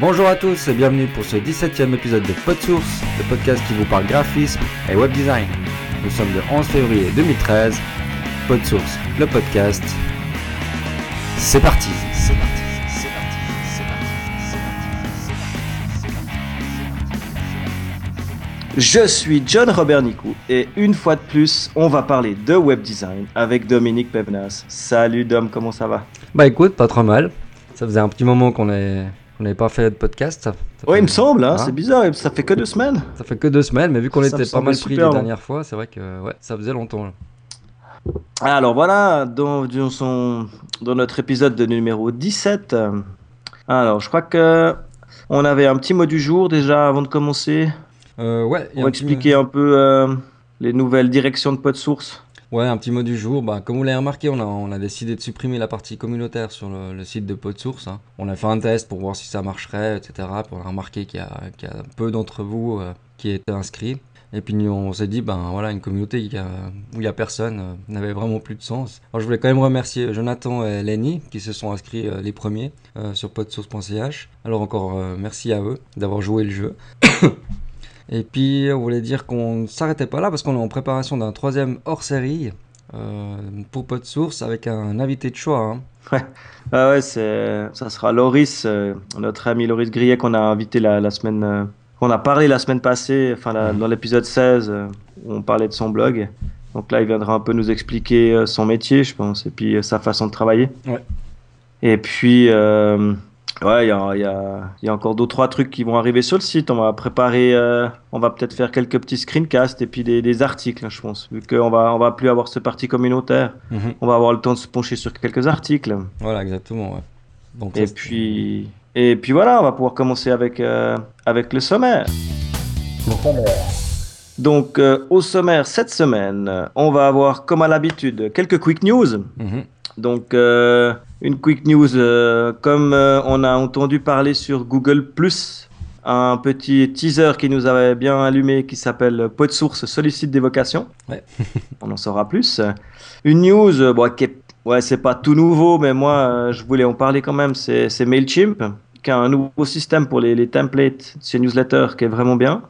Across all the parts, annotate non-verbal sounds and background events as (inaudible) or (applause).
Bonjour à tous et bienvenue pour ce 17e épisode de PodSource, le podcast qui vous parle graphisme et web design. Nous sommes le 11 février 2013. PodSource, le podcast. C'est parti, c'est parti. Je suis John Robert Nicou et une fois de plus, on va parler de web design avec Dominique Pevnas. Salut Dom, comment ça va Bah écoute, pas trop mal. Ça faisait un petit moment qu'on est- qu'on n'avait pas fait de podcast. Fait- il me semble, hein, Hein c'est bizarre, ça fait que deux semaines. Ça fait que deux semaines, mais vu qu'on était pas mal pris les long. dernières fois, c'est vrai que ouais, ça faisait longtemps. là. Alors voilà, dans, dans son, dans notre épisode de numéro 17. euh, Alors, je crois que on avait un petit mot du jour déjà avant de commencer Euh, ouais, petit- expliquer un peu euh, les nouvelles directions de PodSource. Ouais, un petit mot du jour. Bah, comme vous l'avez remarqué, on a, décidé de supprimer la partie communautaire sur le, site de PodSource. hein. On a fait un test pour voir si ça marcherait, etc. Puis on a remarqué qu'il y, a- peu d'entre vous euh, qui étaient inscrits. Et puis on s'est dit, ben voilà, une communauté où il n'y a personne euh, n'avait vraiment plus de sens. Alors je voulais quand même remercier Jonathan et Lenny qui se sont inscrits euh, les premiers sur podsource.ch. Alors encore merci à eux d'avoir joué le jeu. (coughs) Et puis, on voulait dire qu'on ne s'arrêtait pas là parce qu'on est en préparation d'un troisième hors-série euh, pour PodSource avec un invité de choix. hein. Ah ouais, ça sera Loris, euh, notre ami Loris Grillet qu'on a invité la, la semaine, euh, qu'on a parlé la semaine passée, enfin la- dans l'épisode 16 euh, où on parlait de son blog. Donc là, il viendra un peu nous expliquer son métier, je pense, et puis sa façon de travailler. Ouais. Et puis, ouais, il y a, il y, a, il y a encore deux trois trucs qui vont arriver sur le site. On va préparer, euh, on va peut-être faire quelques petits screencasts et puis des, des articles, je pense, vu qu'on va, on va plus avoir ce parti communautaire. On va avoir le temps de se pencher sur quelques articles. Voilà, exactement. ouais. Donc, Et puis, et puis voilà, on va pouvoir commencer avec, euh, avec le sommaire. Donc, euh, au sommaire cette semaine, on va avoir, comme à l'habitude, quelques quick news. Mhm. Donc, euh, une quick news, euh, comme euh, on a entendu parler sur Google, un petit teaser qui nous avait bien allumé qui s'appelle PodSource sollicite des vocations. Ouais. (laughs) on en saura plus. Une news, bon, qui est, ouais, c'est pas tout nouveau, mais moi, je voulais en parler quand même. C'est c'est MailChimp, qui a un nouveau système pour les, les templates sur newsletter qui est vraiment bien.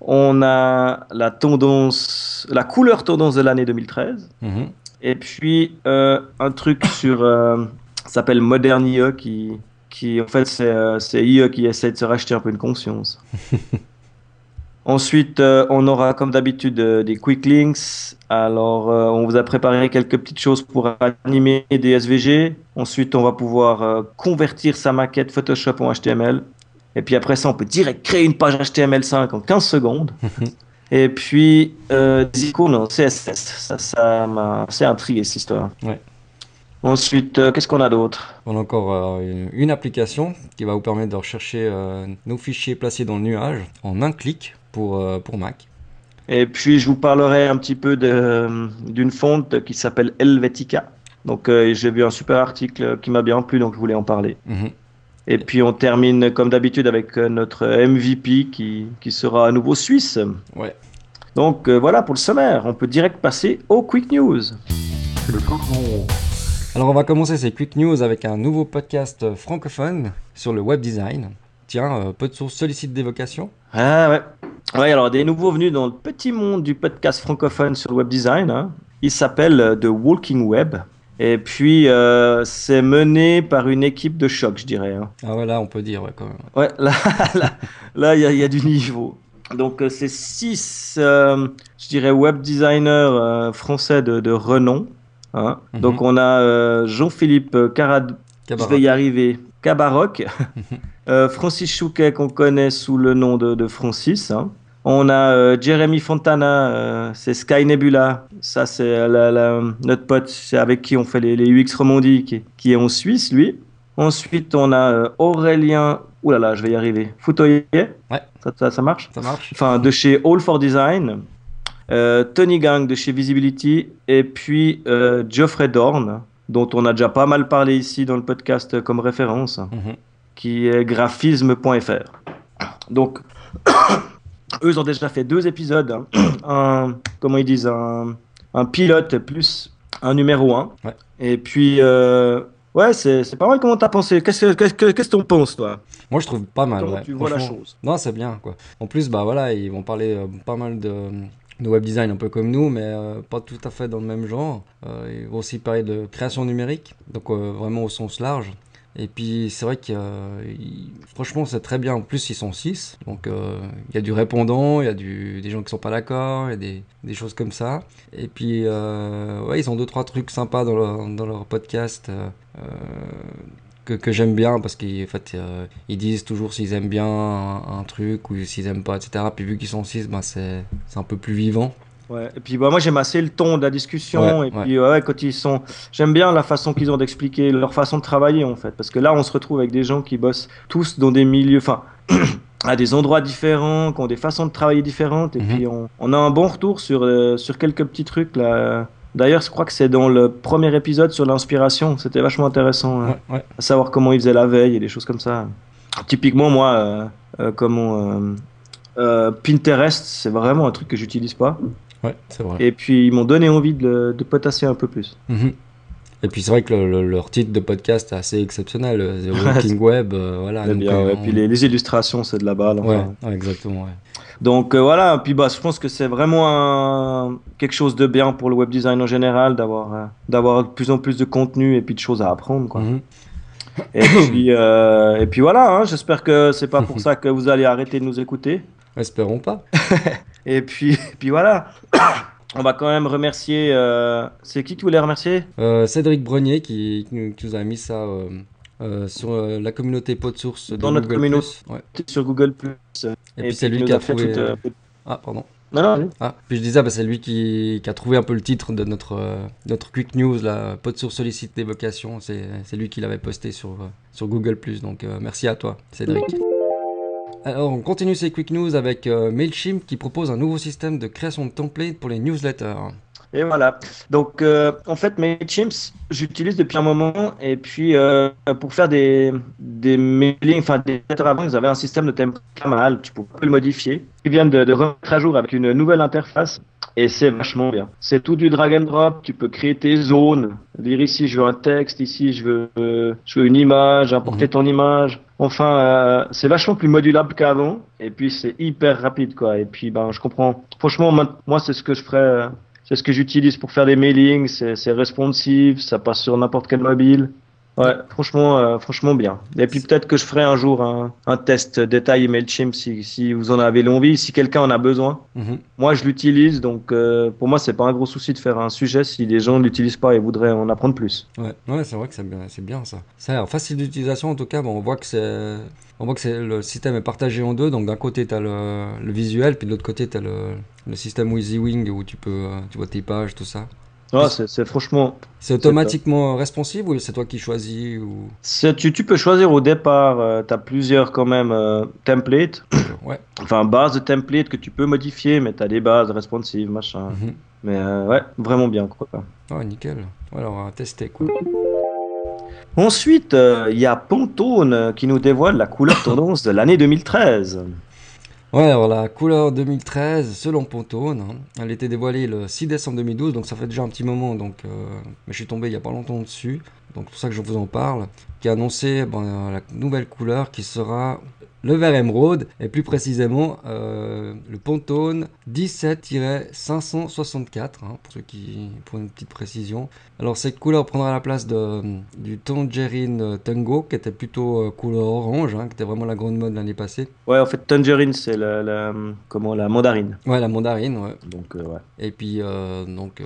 On a la tendance, la couleur tendance de l'année 2013. Mhm. Et puis, euh, un truc sur. euh, s'appelle Modern IE qui. qui en fait, c'est euh, c'est IE qui essaie de se racheter un peu une conscience. (laughs) Ensuite, euh, on aura comme d'habitude euh, des quick links. Alors, euh, on vous a préparé quelques petites choses pour animer des SVG. Ensuite, on va pouvoir convertir sa maquette Photoshop en HTML. Et puis après ça, on peut direct créer une page HTML5 en 15 secondes. (laughs) Et puis, euh, des icônes en CSS. Ça, ça m'a assez intrigué cette histoire. Ouais. Ensuite, euh, qu'est-ce qu'on a d'autre? On a encore euh, une, une application qui va vous permettre de rechercher euh, nos fichiers placés dans le nuage en un clic pour, pour Mac. Et puis, je vous parlerai un petit peu d'une fonte qui s'appelle Helvetica. Donc, j'ai vu un super article qui m'a bien plu, donc je voulais en parler. Mhm. Et puis, on termine comme d'habitude avec euh, notre MVP qui, qui sera à nouveau suisse. Ouais. Donc, euh, voilà pour le sommaire. On peut direct passer aux quick news. Alors on va commencer ces quick news avec un nouveau podcast euh, francophone sur le web design. Tiens, euh, peu de sources sollicite des vocations. Ah ouais. Ouais, alors des nouveaux venus dans le petit monde du podcast francophone sur le web design. hein. Il s'appelle euh, The Walking Web. Et puis, euh, c'est mené par une équipe de choc, je dirais. hein. Ah voilà, on peut dire ouais, quand même. Ouais, là, (laughs) là, là, il y, a- il y a du niveau. Donc, euh, c'est six, euh, je dirais, web designers euh, français de, de renom. hein. Mhm. Donc, on a Jean-Philippe Carad, je Cabaret. vais y arriver. Cabaroc. (laughs) Francis Chouquet, qu'on connaît sous le nom de, de Francis. hein. On a euh, Jeremy Fontana, euh, c'est Sky Nebula. Ça, c'est la- la- notre pote, c'est avec qui on fait les, les UX Romandie, qui, qui est en Suisse, lui. Ensuite, on a euh, Aurélien. Ouh là là, je vais y arriver. Foutoyer. Ouais. Ça, ça, ça marche? Ça marche enfin de chez All for Design, euh, Tony Gang de chez Visibility, et puis Geoffrey Dorn, dont on a déjà pas mal parlé ici dans le podcast comme référence, Mhm. qui est graphisme.fr. Donc, eux ils ont déjà fait deux épisodes, hein. (coughs) un, comment ils disent, un, un pilote plus un numéro 1. Ouais. Et puis, euh, Ouais, c'est pas mal. Comment t'as pensé? Qu'est-ce que que t'en penses, toi? Moi, je trouve pas mal. Ouais, tu vois la chose? Non, c'est bien, quoi. En plus, bah voilà, ils vont parler euh, pas mal de, de web design, un peu comme nous, mais euh, pas tout à fait dans le même genre. Euh, ils vont aussi parler de création numérique, donc euh, vraiment au sens large. Et puis, c'est vrai que franchement, c'est très bien. En plus, ils sont 6, donc euh, il y a du répondant, il y a du, des gens qui sont pas d'accord, il y a des, des choses comme ça. Et puis, euh, ouais, ils ont deux, trois trucs sympas dans leur, dans leur podcast. euh, que, que j'aime bien parce qu'en fait euh, ils disent toujours s'ils aiment bien un, truc ou s'ils aiment pas etc puis vu qu'ils sont 6 ben c'est un peu plus vivant Ouais. Et puis bah, moi j'aime assez le ton de la discussion Ouais, et puis ouais, quand ils sont, j'aime bien la façon qu'ils ont d'expliquer leur façon de travailler en fait, parce que là on se retrouve avec des gens qui bossent tous dans des milieux, enfin (clears throat) à des endroits différents, qui ont des façons de travailler différentes et Mhm. puis on, on a un bon retour sur euh, sur quelques petits trucs là. D'ailleurs, je crois que c'est dans le premier épisode sur l'inspiration, c'était vachement intéressant. hein à savoir comment ils faisaient la veille et des choses comme ça. Typiquement, moi, euh, euh, comment euh, Pinterest, c'est vraiment un truc que j'utilise pas. Ouais, c'est vrai Et puis, ils m'ont donné envie de, de potasser un peu plus. Mhm. et puis c'est vrai que le- le- leur titre de podcast est assez exceptionnel euh, The (laughs) Walking Web euh, voilà donc, bien, euh, ouais. on- Puis les, les illustrations, c'est de la balle. ouais, enfin. ouais, exactement ouais. Donc euh, voilà, puis bah, je pense que c'est vraiment un- quelque chose de bien pour le web design en général, d'avoir d'avoir de plus en plus de contenu et puis de choses à apprendre. Quoi. Mhm. Et, puis, (coughs) et puis voilà, hein, j'espère que c'est pas pour (laughs) ça que vous allez arrêter de nous écouter. espérons pas (laughs) Et puis, (laughs) puis voilà. (coughs) On va quand même remercier. euh, C'est qui qui voulait remercier? Euh, Cédric Brenier qui, qui nous- qui nous a mis ça euh, euh, sur euh, la communauté PodSource de Dans notre Google+. communauté. ouais. sur Google et, puis c'est lui qui a trouvé tout, euh, ah pardon Non, non, Ah, puis je disais, bah, c'est lui qui, qui a trouvé un peu le titre de notre, euh, notre Quick News, la pod sur sollicite des vocations. C'est c'est lui qui l'avait posté sur, euh, sur Google. Donc euh, merci à toi, Cédric. Alors, on continue ces Quick News avec euh, Mailchimp qui propose un nouveau système de création de templates pour les newsletters. Et voilà. Donc, euh, en fait, Mailchimp, j'utilise depuis un moment. Et puis, euh, pour faire des, des mailings, enfin, des lettres avant, ils avaient un système de template pas mal. Tu pouvais le modifier. Ils viennent de, de remettre à jour avec une nouvelle interface. Et c'est vachement bien. C'est tout du drag and drop. Tu peux créer tes zones. Dire ici, je veux un texte. Ici, je veux, euh, je veux une image. Importer Mhm. ton image. Enfin, euh, c'est vachement plus modulable qu'avant. Et puis, c'est hyper rapide, quoi. Et puis, ben, je comprends. Franchement, moi, c'est ce que je ferais. euh, c'est ce que j'utilise pour faire des mailings, c'est responsive, ça passe sur n'importe quel mobile. Ouais, franchement, euh, franchement bien. Et puis peut-être que je ferai un jour un, un test détaillé MailChimp si, si vous en avez l'envie, si quelqu'un en a besoin. Mhm. Moi, je l'utilise, donc euh, pour moi, c'est pas un gros souci de faire un sujet si les gens ne l'utilisent pas et voudraient en apprendre plus. Ouais, ouais c'est vrai que c'est bien, c'est bien ça. Ça a l'air facile d'utilisation en tout cas. Bon, on voit que c'est, on voit que c'est le système est partagé en deux. Donc d'un côté tu as le, le visuel, puis de l'autre côté tu as le, le système WYSIWYG où tu peux, euh, tu vois tes pages, tout ça. Ouais, c'est c'est franchement. C'est automatiquement responsive ou c'est toi qui choisis ou? C'est- Tu, tu peux choisir au départ, tu as plusieurs quand même euh, templates, (coughs) ouais. enfin base de templates que tu peux modifier, mais tu as des bases responsives, machin. Mhm. Mais euh, ouais, vraiment bien quoi. Oh nickel. Alors on va tester quoi. Ensuite, euh, il y a Pantone euh, qui nous dévoile la couleur tendance de l'année 2013. Ouais, alors la couleur 2013, selon Pantone, hein, elle était dévoilée le 6 décembre 2012, donc ça fait déjà un petit moment, donc, euh, mais je suis tombé il y a pas longtemps dessus, donc c'est pour ça que je vous en parle, qui a annoncé ben, la nouvelle couleur qui sera le vert émeraude, et plus précisément euh, le Pantone 17-564, hein, pour ceux qui, pour une petite précision. Alors cette couleur prendra la place de, du Tangerine Tango, qui était plutôt euh, couleur orange, hein, qui était vraiment la grande mode l'année passée. Ouais, en fait, Tangerine, c'est la, la- comment, la mandarine. Ouais, la mandarine, ouais. Donc, euh, ouais. Et puis, donc,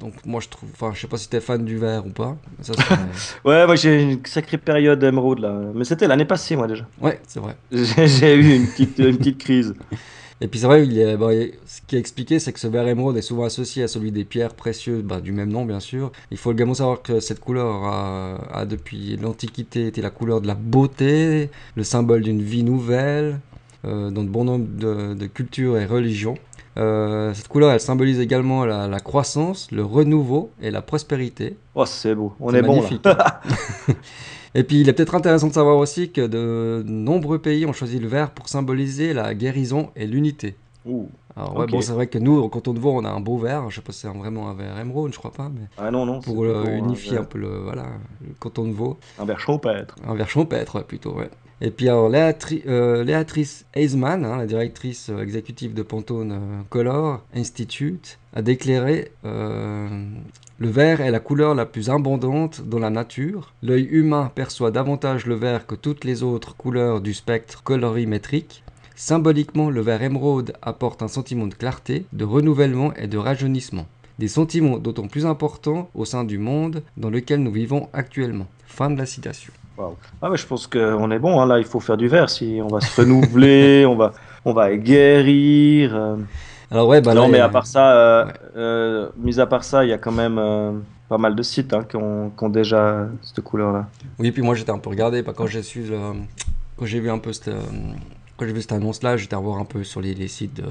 donc, moi je trouve, enfin, je sais pas si t'es fan du vert ou pas. Ça, (laughs) Ouais, moi j'ai une sacrée période émeraude là. Mais c'était l'année passée, moi déjà. ouais, c'est vrai. J'ai eu une petite, une petite crise. Et puis c'est vrai, il est, bon, il- ce qui est expliqué, c'est que ce vert émeraude est souvent associé à celui des pierres précieuses, bah, du même nom bien sûr. Il faut également savoir que cette couleur a, a depuis l'Antiquité été la couleur de la beauté, le symbole d'une vie nouvelle, euh, dans de bon nombre de, de cultures et religions. Euh, cette couleur, elle symbolise également la, la croissance, le renouveau et la prospérité. Oh, c'est beau. On C'est est bon là. (laughs) Et puis il est peut-être intéressant de savoir aussi que de nombreux pays ont choisi le vert pour symboliser la guérison et l'unité. Ouh. Alors ouais, bon, c'est vrai que nous, en canton de Vaud, on a un beau verre. Je sais pas si c'est vraiment un verre émeraude, je crois pas, mais Ah non, non. pour euh, plutôt unifier un, un peu le, voilà, le canton de Vaud. un verre champêtre. Un verre champêtre, ouais, plutôt, ouais. Et puis alors, euh, Léatrice Heisman, hein, la directrice euh, exécutive de Pantone euh, Color Institute, a déclaré Le vert est la couleur la plus abondante dans la nature. L'œil humain perçoit davantage le vert que toutes les autres couleurs du spectre colorimétrique. Symboliquement, le vert émeraude apporte un sentiment de clarté, de renouvellement et de rajeunissement. Des sentiments d'autant plus importants au sein du monde dans lequel nous vivons actuellement. Fin de la citation. Ah ouais, je pense qu'on est bon. hein. Là, il faut faire du verre. Si on va se renouveler, (laughs) on va, on va guérir. euh. Alors ouais, bah non, là, mais a- à part ça, euh, Ouais. euh, mis à part ça, il y a quand même pas mal de sites hein, qui, ont, qui ont déjà cette couleur-là. Oui, puis moi j'étais un peu regardé, bah, quand j'ai su, le- quand j'ai vu un peu cette, quand j'ai vu cette annonce-là, j'étais à voir un peu sur les, les sites de,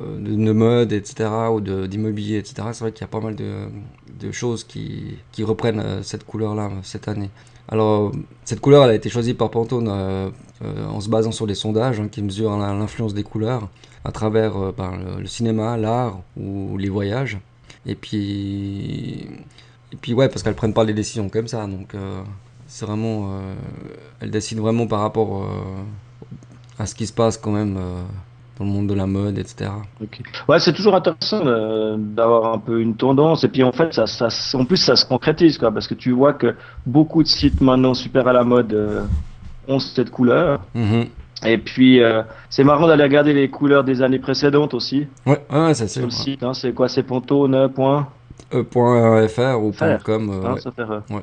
de, de mode, etc., ou de- d'immobilier, etc. C'est vrai qu'il y a pas mal de, de choses qui, qui reprennent cette couleur-là cette année. Alors, cette couleur, elle a été choisie par Pantone euh, euh, en se basant sur des sondages hein, qui mesurent l'in- l'influence des couleurs à travers euh, ben, le, le cinéma, l'art ou les voyages. Et puis, et puis ouais, parce qu'elles prennent pas les décisions comme ça, donc c'est vraiment, elles décident vraiment par rapport à ce qui se passe quand même dans le monde de la mode, etc. Ok. Ouais, c'est toujours intéressant d'avoir un peu une tendance. Et puis en fait, ça, ça, en plus, ça se concrétise, quoi, parce que tu vois que beaucoup de sites maintenant super à la mode euh, ont cette couleur. Mhm. Et puis, euh, c'est marrant d'aller regarder les couleurs des années précédentes aussi Ouais, ouais, ça c'est sur le site. Hein, c'est quoi C'est Pantone. Point, Euh, ou. .com. hein, ouais.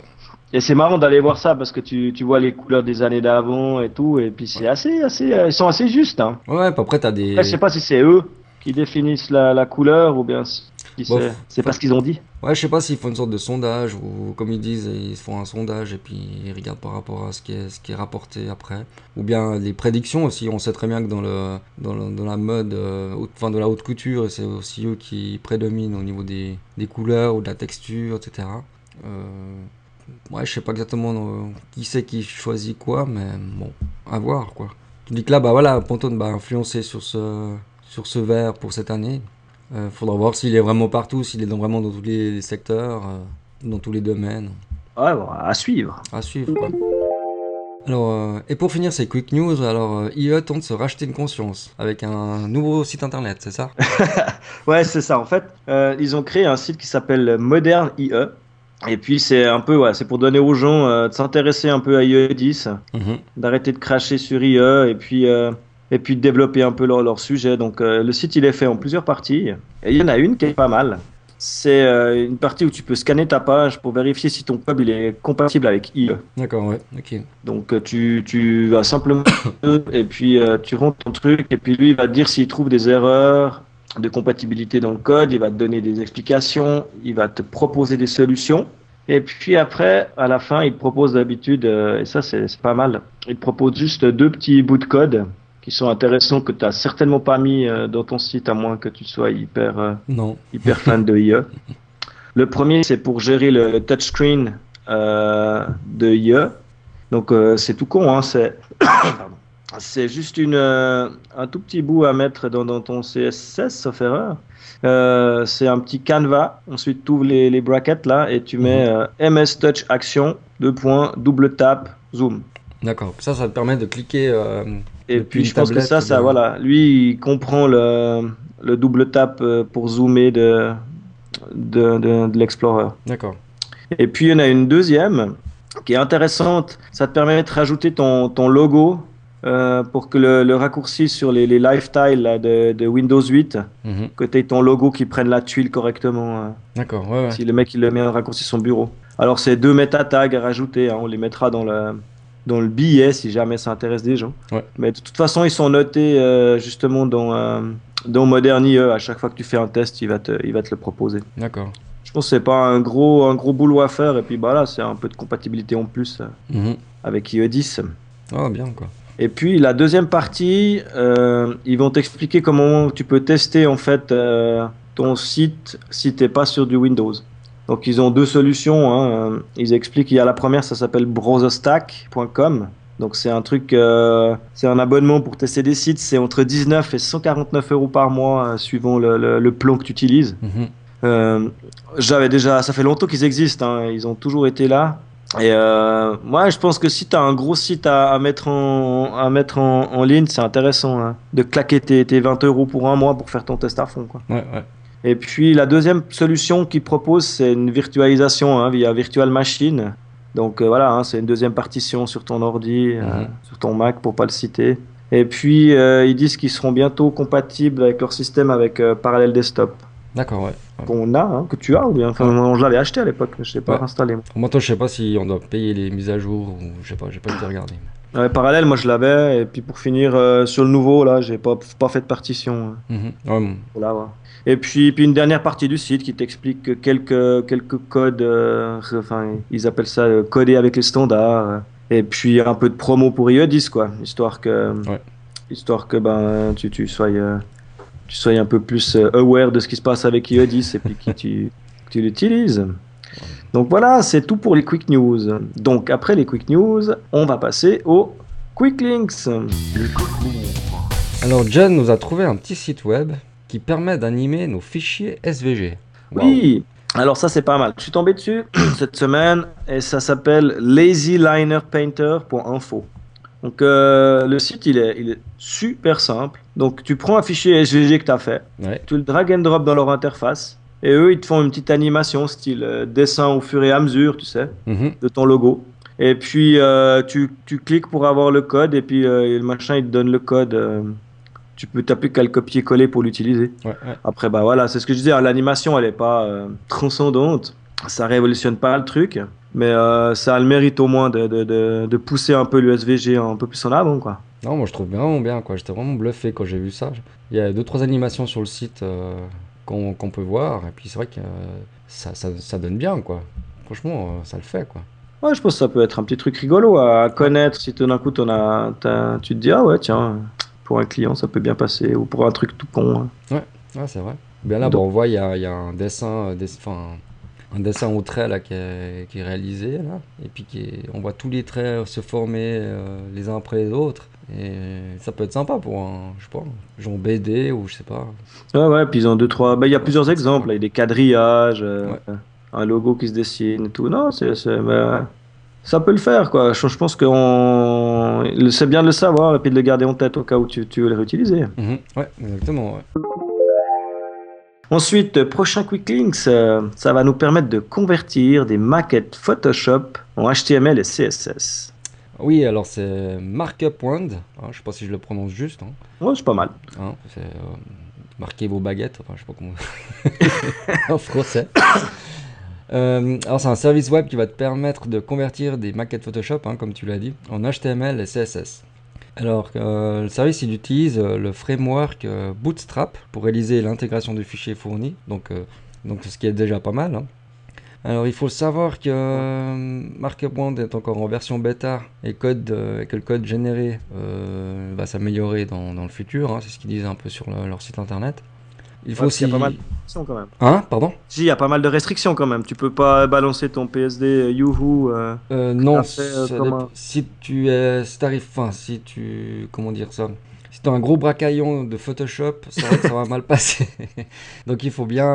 Et c'est marrant d'aller voir ça parce que tu, tu vois les couleurs des années d'avant et tout. Et puis c'est assez, assez, euh, ils sont assez justes. Hein. Ouais, après t'as des. Après, je sais pas si c'est eux qui définissent la, la couleur ou bien si Bon, c'est c'est pas ce qu'ils ont dit. Ouais, je sais pas s'ils font une sorte de sondage ou comme ils disent, ils font un sondage et puis ils regardent par rapport à ce qui est, ce qui est rapporté après. Ou bien les prédictions aussi. On sait très bien que dans, le, dans, le- dans la mode, euh, haute- enfin de la haute couture, c'est aussi eux qui prédominent au niveau des, des couleurs ou de la texture, etc. Euh, ouais, je sais pas exactement euh, qui c'est qui choisit quoi, mais bon, à voir quoi. Tu dis que là, bah voilà, Pantone va influencer sur ce, sur ce verre pour cette année. Euh, faudra voir s'il est vraiment partout, s'il est dans, vraiment dans tous les secteurs, euh, dans tous les domaines. Ouais, bon, à suivre. À suivre, quoi. Alors, euh, et pour finir ces quick news, alors euh, IE tente de se racheter une conscience avec un nouveau site internet, c'est ça? (laughs) Ouais, c'est ça. En fait, euh, ils ont créé un site qui s'appelle Modern IE. Et puis c'est un peu, ouais, c'est pour donner aux gens euh, de s'intéresser un peu à IE 10, Mhm. d'arrêter de cracher sur IE et puis euh, et puis de développer un peu leur, leur sujet. Donc euh, le site il est fait en plusieurs parties et il y en a une qui est pas mal. C'est une partie où tu peux scanner ta page pour vérifier si ton pub il est compatible avec IE. D'accord, ouais, ok. Donc tu, tu vas simplement (coughs) et puis tu rentres ton truc et puis lui il va te dire s'il trouve des erreurs de compatibilité dans le code, il va te donner des explications, il va te proposer des solutions. Et puis après, à la fin, il te propose d'habitude, euh, et ça c'est pas mal, il te propose juste deux petits bouts de code qui sont intéressants que tu n'as certainement pas mis euh, dans ton site à moins que tu sois hyper... euh, Non. hyper fan de IE. Le premier, c'est pour gérer le, touchscreen euh, de IE. Donc, euh, c'est tout con. Hein, c'est (coughs) Pardon. C'est juste une, euh, un tout petit bout à mettre dans, dans ton CSS, sauf erreur. Euh, c'est un petit canevas. Ensuite, tu ouvres les, les brackets là et tu mets euh, MS Touch Action, deux points, double tap, zoom. D'accord. Ça, ça te permet de cliquer. euh, Et puis je pense que ça, ça de- voilà, lui il comprend le, le double tap euh, pour zoomer de, de, de, de l'Explorer. D'accord. Et puis il y en a une deuxième qui est intéressante, ça te permet de rajouter ton, ton logo euh, pour que le, le raccourci sur les, les lifestyles là, de, de Windows 8, Mhm. que tu aies ton logo qui prenne la tuile correctement. euh, D'accord, ouais, ouais. si le mec il le met en raccourci son bureau. Alors c'est deux meta tags à rajouter, hein, on les mettra dans le dans le billet si jamais ça intéresse des gens. Ouais. Mais de toute façon ils sont notés euh, justement dans euh, dans Modern IE. À chaque fois que tu fais un test, il va te il va te le proposer. D'accord. Je pense que c'est pas un gros un gros boulot à faire et puis bah là c'est un peu de compatibilité en plus euh, Mhm. avec IE 10. Ah, bien, quoi. Et puis la deuxième partie, euh, ils vont t'expliquer comment tu peux tester en fait euh, ton site si t'es pas sur du Windows. Donc ils ont deux solutions. hein. Euh, Ils expliquent qu'il y a la première, ça s'appelle browserstack.com. Donc c'est un truc, euh, c'est un abonnement pour tester des sites, c'est entre 19 et 149 euros par mois suivant le, le, le, plan que tu utilises. Mhm. J'avais déjà, ça fait longtemps qu'ils existent, hein, ils ont toujours été là. Et euh, moi, je pense que si tu as un gros site à, à mettre en, à mettre en, en ligne, c'est intéressant hein, de claquer tes, tes 20 euros pour un mois pour faire ton test à fond. Quoi. Ouais, ouais. Et puis la deuxième solution qu'ils proposent, c'est une virtualisation hein, via Virtual Machine. Donc euh, voilà, hein, c'est une deuxième partition sur ton ordi, euh, Mhm. sur ton Mac pour pas le citer. Et puis ils disent qu'ils seront bientôt compatibles avec leur système avec Parallel Desktop D'accord, ouais. Ouais. qu'on a, hein, que tu as ou bien. Enfin, moi, je l'avais acheté à l'époque, mais je l'ai pas Ouais. installé. moi. Moi, toi, je sais pas si on doit payer les mises à jour ou je sais pas, j'ai pas été regarder. Ouais, Parallel, moi je l'avais. Et puis pour finir euh, sur le nouveau, là, j'ai pas pas fait de partition. hein. Ouais, l'avoir. Et puis, puis une dernière partie du site qui t'explique que quelques, quelques codes, euh, enfin, ils appellent ça euh, codés avec les standards. euh, et puis un peu de promo pour IE10, quoi, histoire que, Ouais. histoire que ben, tu, tu, sois, tu sois un peu plus euh, aware de ce qui se passe avec IE10 et puis que tu, (laughs) que tu l'utilises. Donc voilà, c'est tout pour les quick news. Donc après les quick news, on va passer aux quick links. Alors, John nous a trouvé un petit site web qui permet d'animer nos fichiers SVG. Oui, alors ça c'est pas mal. Je suis tombé dessus (clears throat) cette semaine et ça s'appelle lazylinerpainter.info. Donc euh, le site il est, il est super simple. Donc tu prends un fichier SVG que tu as fait, Ouais. tu le drag and drop dans leur interface et eux ils te font une petite animation style euh, dessin au fur et à mesure, tu sais, Mhm. de ton logo. Et puis euh, tu, tu cliques pour avoir le code et puis euh, le machin il te donne le code. tu peux plus qu'à le copier-coller pour l'utiliser. Ouais, ouais. Après, bah voilà, c'est ce que je disais, hein, l'animation, elle est pas transcendante, ça révolutionne pas le truc, mais ça a le mérite au moins de, de, de, de pousser un peu le SVG un peu plus en avant, quoi. Non, moi je trouve vraiment bien, quoi. J'étais vraiment bluffé quand j'ai vu ça. Il y a deux, trois animations sur le site euh, qu'on qu'on peut voir, et puis c'est vrai que euh, ça, ça, ça donne bien, quoi. Franchement, euh, ça le fait, quoi. Ouais, je pense que ça peut être un petit truc rigolo à connaître si tout d'un coup t'en as, tu te dis, ah ouais, tiens, pour un client, ça peut bien passer, ou pour un truc tout con. hein. Ouais, c'est vrai. Bien là, Donc- bon, on voit, il y a, y a un dessin, euh, des- un dessin au trait là, qui, est, qui est réalisé, là, et puis qui est- on voit tous les traits se former euh, les uns après les autres. Et ça peut être sympa pour un, je sais pas, genre BD ou je sais pas. Ouais, ouais, puis ils ont deux, trois. Bah, il y a plusieurs exemples. Il y a des quadrillages, euh, Ouais. un logo qui se dessine et tout. Non, c'est, bah, ça peut le faire, quoi. Je, je pense que on... c'est bien de le savoir et puis de le garder en tête au cas où tu, tu veux le réutiliser. Mhm, Ouais, exactement. Ouais. Ensuite, euh, prochain Quick Links, euh, ça va nous permettre de convertir des maquettes Photoshop en HTML et CSS. Oui, alors c'est Markup Wand. hein, je sais pas si je le prononce juste. hein, Ouais, c'est pas mal. hein, c'est euh, marquez vos baguettes. Enfin, je sais pas comment. (laughs) en français. (coughs) Euh, alors c'est un service web qui va te permettre de convertir des maquettes Photoshop, hein, comme tu l'as dit, en HTML et CSS. Alors euh, le service il utilise le framework Bootstrap pour réaliser l'intégration du fichier fourni, donc, donc ce qui est déjà pas mal. Alors il faut savoir que euh, est encore en version bêta et, code, euh, que le code généré euh, va s'améliorer dans, dans le futur, hein, c'est ce qu'ils disent un peu sur le- leur site internet. Il faut Ouais, aussi... y a pas mal de restrictions quand même. Hein, pardon? Si, il y a pas mal de restrictions quand même. Tu peux pas balancer ton PSD euh, Youhoo. non, fait, un- si tu es, si t'arrives, enfin, si tu, comment dire ça, si tu as un gros bracaillon de Photoshop, ça va mal passer. (laughs) Donc il faut bien,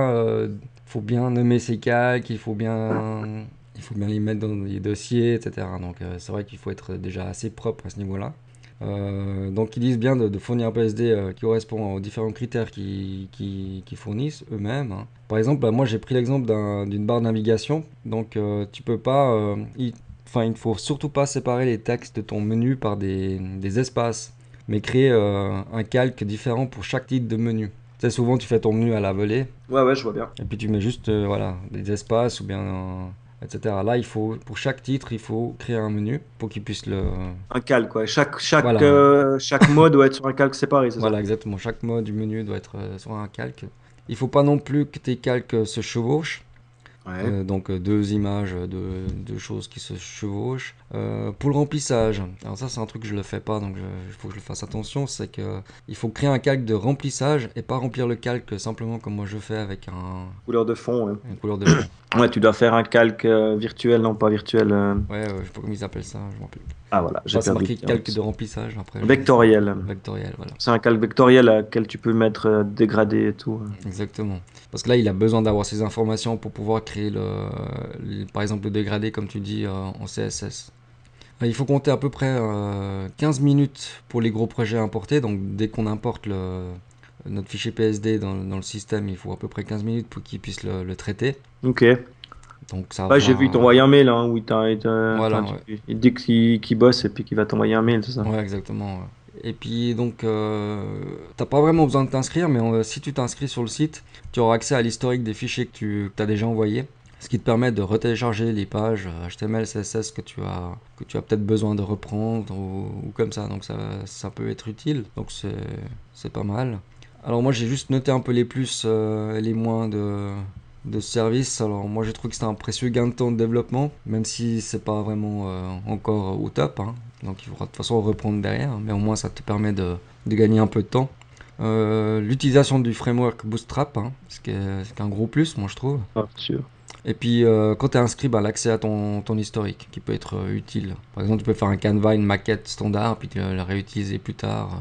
faut bien nommer ses calques, il faut bien, il faut bien les mettre dans les dossiers, etc. Donc euh, c'est vrai qu'il faut être déjà assez propre à ce niveau-là. Euh, donc ils disent bien de, fournir un PSD euh, qui correspond aux différents critères qu'ils qui, fournissent eux-mêmes. hein. Par exemple, bah, moi j'ai pris l'exemple d'un- d'une barre de navigation. Donc tu peux pas, enfin il ne faut surtout pas séparer les textes de ton menu par des, des espaces, mais créer un calque différent pour chaque titre de menu. Sais, souvent tu fais ton menu à la volée Ouais, ouais, je vois bien. et puis tu mets juste euh, voilà des espaces ou bien euh, etc. Là il faut pour chaque titre il faut créer un menu pour qu'il puisse le Un calque, quoi. Chaque, chaque, Voilà. euh, chaque mode doit être sur un calque séparé, c'est Voilà, exactement. Chaque mode du menu doit être sur un calque. Il faut pas non plus que tes calques se chevauchent. Ouais. Euh, donc deux images de, de choses qui se chevauchent. Euh, pour le remplissage, alors ça c'est un truc que je le fais pas, donc il faut que je le fasse attention, c'est que il faut créer un calque de remplissage et pas remplir le calque simplement comme moi je fais avec un, Couleur de fond, ouais. une couleur de fond. (coughs) Ouais, tu dois faire un calque euh, virtuel, non pas virtuel. euh. Ouais, ouais, je sais pas comment ils appellent ça, je m'en rappelle. Ah voilà, j'ai perdu. marqué calque de remplissage après. Vectoriel. Vectoriel, voilà. C'est un calque vectoriel à lequel tu peux mettre dégradé et tout. Exactement. Parce que là, il a besoin d'avoir ces informations pour pouvoir créer, le, le- par exemple, le dégradé, comme tu dis, en CSS. Euh, Il faut compter à peu près euh, 15 minutes pour les gros projets importés. Donc, dès qu'on importe le, notre fichier PSD dans, dans le système, il faut à peu près 15 minutes pour qu'il puisse le, le traiter. Ok. Donc, ça Ouais, j'ai vu, il t'envoie un mail hein, où il, Voilà, enfin, il dit qu'il qu'il bosse et puis qu'il va t'envoyer un mail, c'est ça? Ouais, exactement. ouais. Et puis donc, euh, t'as pas vraiment besoin de t'inscrire, mais euh, si tu t'inscris sur le site, tu auras accès à l'historique des fichiers que tu as déjà envoyés, ce qui te permet de retélécharger les pages euh, HTML, CSS que tu as, as peut-être besoin de reprendre ou, comme ça. Donc ça, peut être utile. Donc c'est, c'est pas mal. Alors moi j'ai juste noté un peu les plus euh, et les moins de, de ce service. Alors moi j'ai trouvé que c'était un précieux gain de temps de développement, même si c'est pas vraiment euh, encore au top. hein. Donc il faudra de toute façon reprendre derrière, mais au moins ça te permet de, gagner un peu de temps. Euh, L'utilisation du framework Bootstrap, hein, ce qui est, ce qui est un gros plus, moi je trouve. Ah, sûr. Et puis euh, quand tu es inscrit, bah, l'accès à ton, ton historique qui peut être euh, utile. Par exemple, tu peux faire un canevas, une maquette standard, puis tu la réutiliser plus tard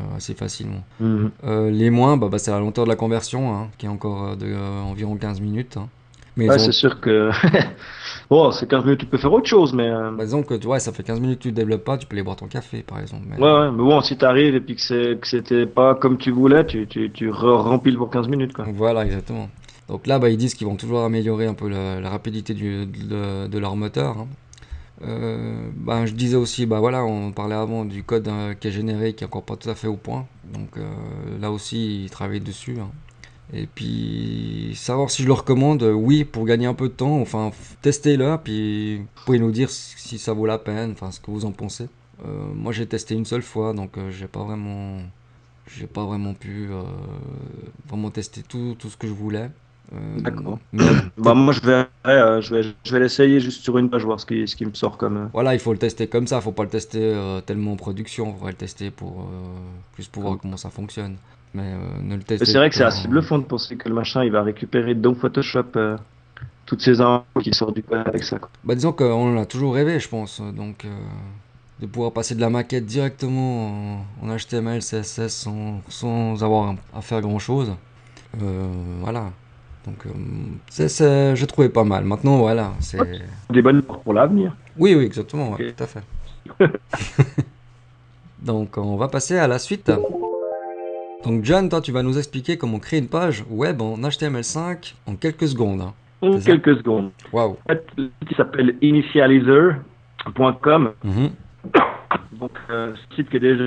euh, assez facilement. Mhm. Les moins, bah, bah, c'est la longueur de la conversion, hein, qui est encore de environ 15 minutes. hein. Mais ont- c'est sûr que. (laughs) bon, c'est 15 minutes, tu peux faire autre chose, mais. bah, disons que tu vois, ça fait 15 minutes que tu développes pas, tu peux aller boire ton café par exemple. Mais- Ouais, ouais, mais bon, si t'arrives et puis que c'était pas comme tu voulais, tu, tu, tu re- pour 15 minutes, quoi. Voilà, exactement. Donc là, bah, ils disent qu'ils vont toujours améliorer un peu la, rapidité de, leur moteur. hein. Euh, bah, je disais aussi, bah voilà, on parlait avant du code euh, qui est généré, qui est encore pas tout à fait au point. Donc euh, là aussi, ils travaillent dessus. hein. Et puis, savoir si je le recommande, euh, oui, pour gagner un peu de temps. Enfin, testez-le, puis vous pouvez nous dire si ça vaut la peine, enfin, ce que vous en pensez. Moi, j'ai testé une seule fois, donc j'ai pas vraiment, j'ai pas vraiment pu vraiment tester tout ce que je voulais. Euh, D'accord. mais (coughs) Bah, moi, je vais, euh, je vais, je vais l'essayer juste sur une page, voir ce qui, ce qui me sort comme. euh, voilà, il faut le tester comme ça, faut pas le tester euh, tellement en production, faut le tester pour plus pour voir comment ça fonctionne. Mais ne le testez c'est vrai que c'est assez bluffant de penser que le machin, il va récupérer dans Photoshop toutes ces infos qui sortent du code avec ça, quoi. Bah disons qu'on en a toujours rêvé, je pense. Donc de pouvoir passer de la maquette directement en, en HTML, CSS sans, sans avoir à faire grand chose. voilà. Donc euh, je trouvais pas mal. Maintenant, voilà. C'est... Des bonnes pour l'avenir. Oui, oui, exactement, ouais, tout à fait. (laughs) Donc on va passer à la suite. Donc John, toi tu vas nous expliquer comment créer une page web en HTML5 en quelques secondes. hein. En ça. quelques secondes. Waouh. En fait, site s'appelle initializer.com. Mhm. Donc, euh, site qui est déjà,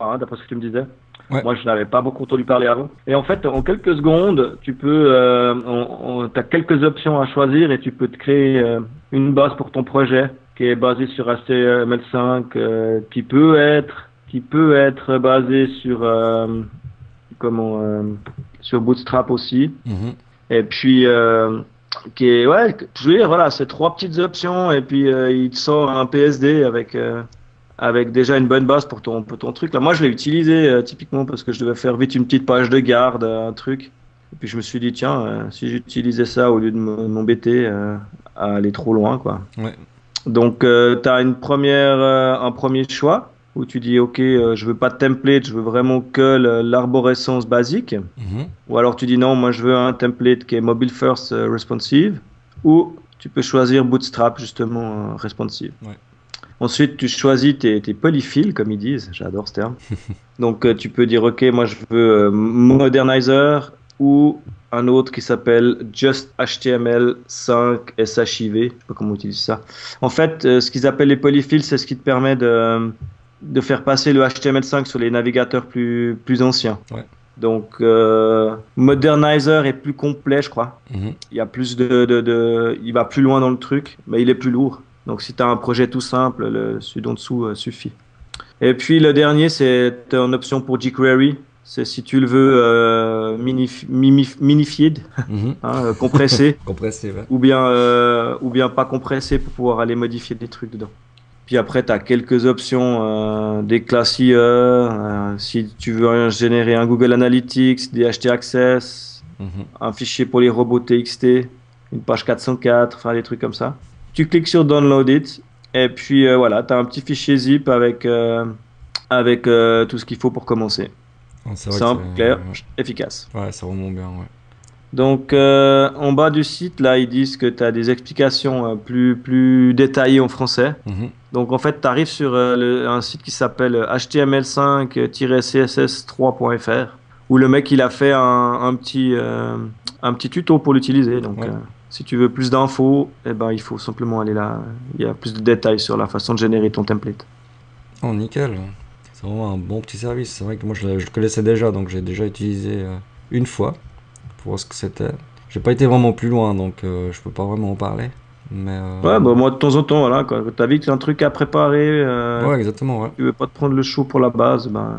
hein, d'après ce que tu me disais. Ouais. Moi, je n'avais pas beaucoup entendu parler avant. Et en fait, en quelques secondes, tu peux, euh, tu as quelques options à choisir et tu peux te créer euh, une base pour ton projet qui est basée sur HTML5, euh, qui peut être, qui peut être basée sur, euh, comment, euh, sur Bootstrap aussi. Mhm. Et puis, euh, qui est, ouais, je veux dire, voilà, c'est trois petites options et puis euh, il te sort un PSD avec, euh, avec déjà une bonne base pour ton, pour ton truc. Là, moi, je l'ai utilisé euh, typiquement parce que je devais faire vite une petite page de garde, euh, un truc. Et puis je me suis dit, tiens, euh, si j'utilisais ça au lieu de m'embêter euh, à aller trop loin, quoi. Ouais. Donc, tu as une première, un premier choix où tu dis, OK, je veux pas de template, je veux vraiment que l'arborescence basique. Mhm. Ou alors tu dis non, moi je veux un template qui est mobile first responsive. Ou tu peux choisir Bootstrap justement responsive. Ouais. Ensuite, tu choisis tes, tes polyfills, comme ils disent. J'adore ce terme. (laughs) Donc euh, tu peux dire ok, moi je veux euh, Modernizer ou un autre qui s'appelle Just HTML 5 SHIV. Je sais pas comment on utilise ça. En fait, euh, ce qu'ils appellent les polyfills, c'est ce qui te permet de, de faire passer le HTML5 sur les navigateurs plus, plus anciens. Ouais. Donc, euh, Modernizer est plus complet, je crois. Mhm. Il y a plus de, de, de- il va plus loin dans le truc, mais il est plus lourd. Donc, si tu as un projet tout simple, le, celui d'en dessous euh, suffit. Et puis, le dernier, c'est une option pour jQuery. C'est si tu le veux euh, minif- minified, Mhm. (laughs) hein, euh, compressé, (laughs) Compressé, ouais. ou bien, euh, ou bien pas compressé pour pouvoir aller modifier des trucs dedans. Puis après, tu as quelques options, des classes IE, si tu veux générer un Google Analytics, des HT Access, Mhm. un fichier pour les robots TXT, une page 404, enfin des trucs comme ça. Tu cliques sur Download It Et puis euh, voilà, tu as un petit fichier zip avec, euh, avec euh, tout ce qu'il faut pour commencer. Ah, Simple, clair, ouais. efficace. Ouais, c'est vraiment bien, ouais. Donc en bas du site, là, ils disent que tu as des explications plus, plus détaillées en français. Mhm. Donc en fait, tu arrives sur le- un site qui s'appelle html5-css3.fr où le mec il a fait un, un petit, un petit tuto pour l'utiliser. Donc Ouais. Si tu veux plus d'infos, eh ben, il faut simplement aller là. Il y a plus de détails sur la façon de générer ton template. Oh, nickel. C'est vraiment un bon petit service. C'est vrai que moi, je, le- connaissais déjà, donc j'ai déjà utilisé euh, une fois pour voir ce que c'était. J'ai pas été vraiment plus loin, donc euh, je peux pas vraiment en parler. Mais euh, Ouais, bah, moi de temps en temps, voilà, quand tu as vu que tu as un truc à préparer, euh, ouais, exactement, ouais. tu veux pas te prendre le chaud pour la base, ben,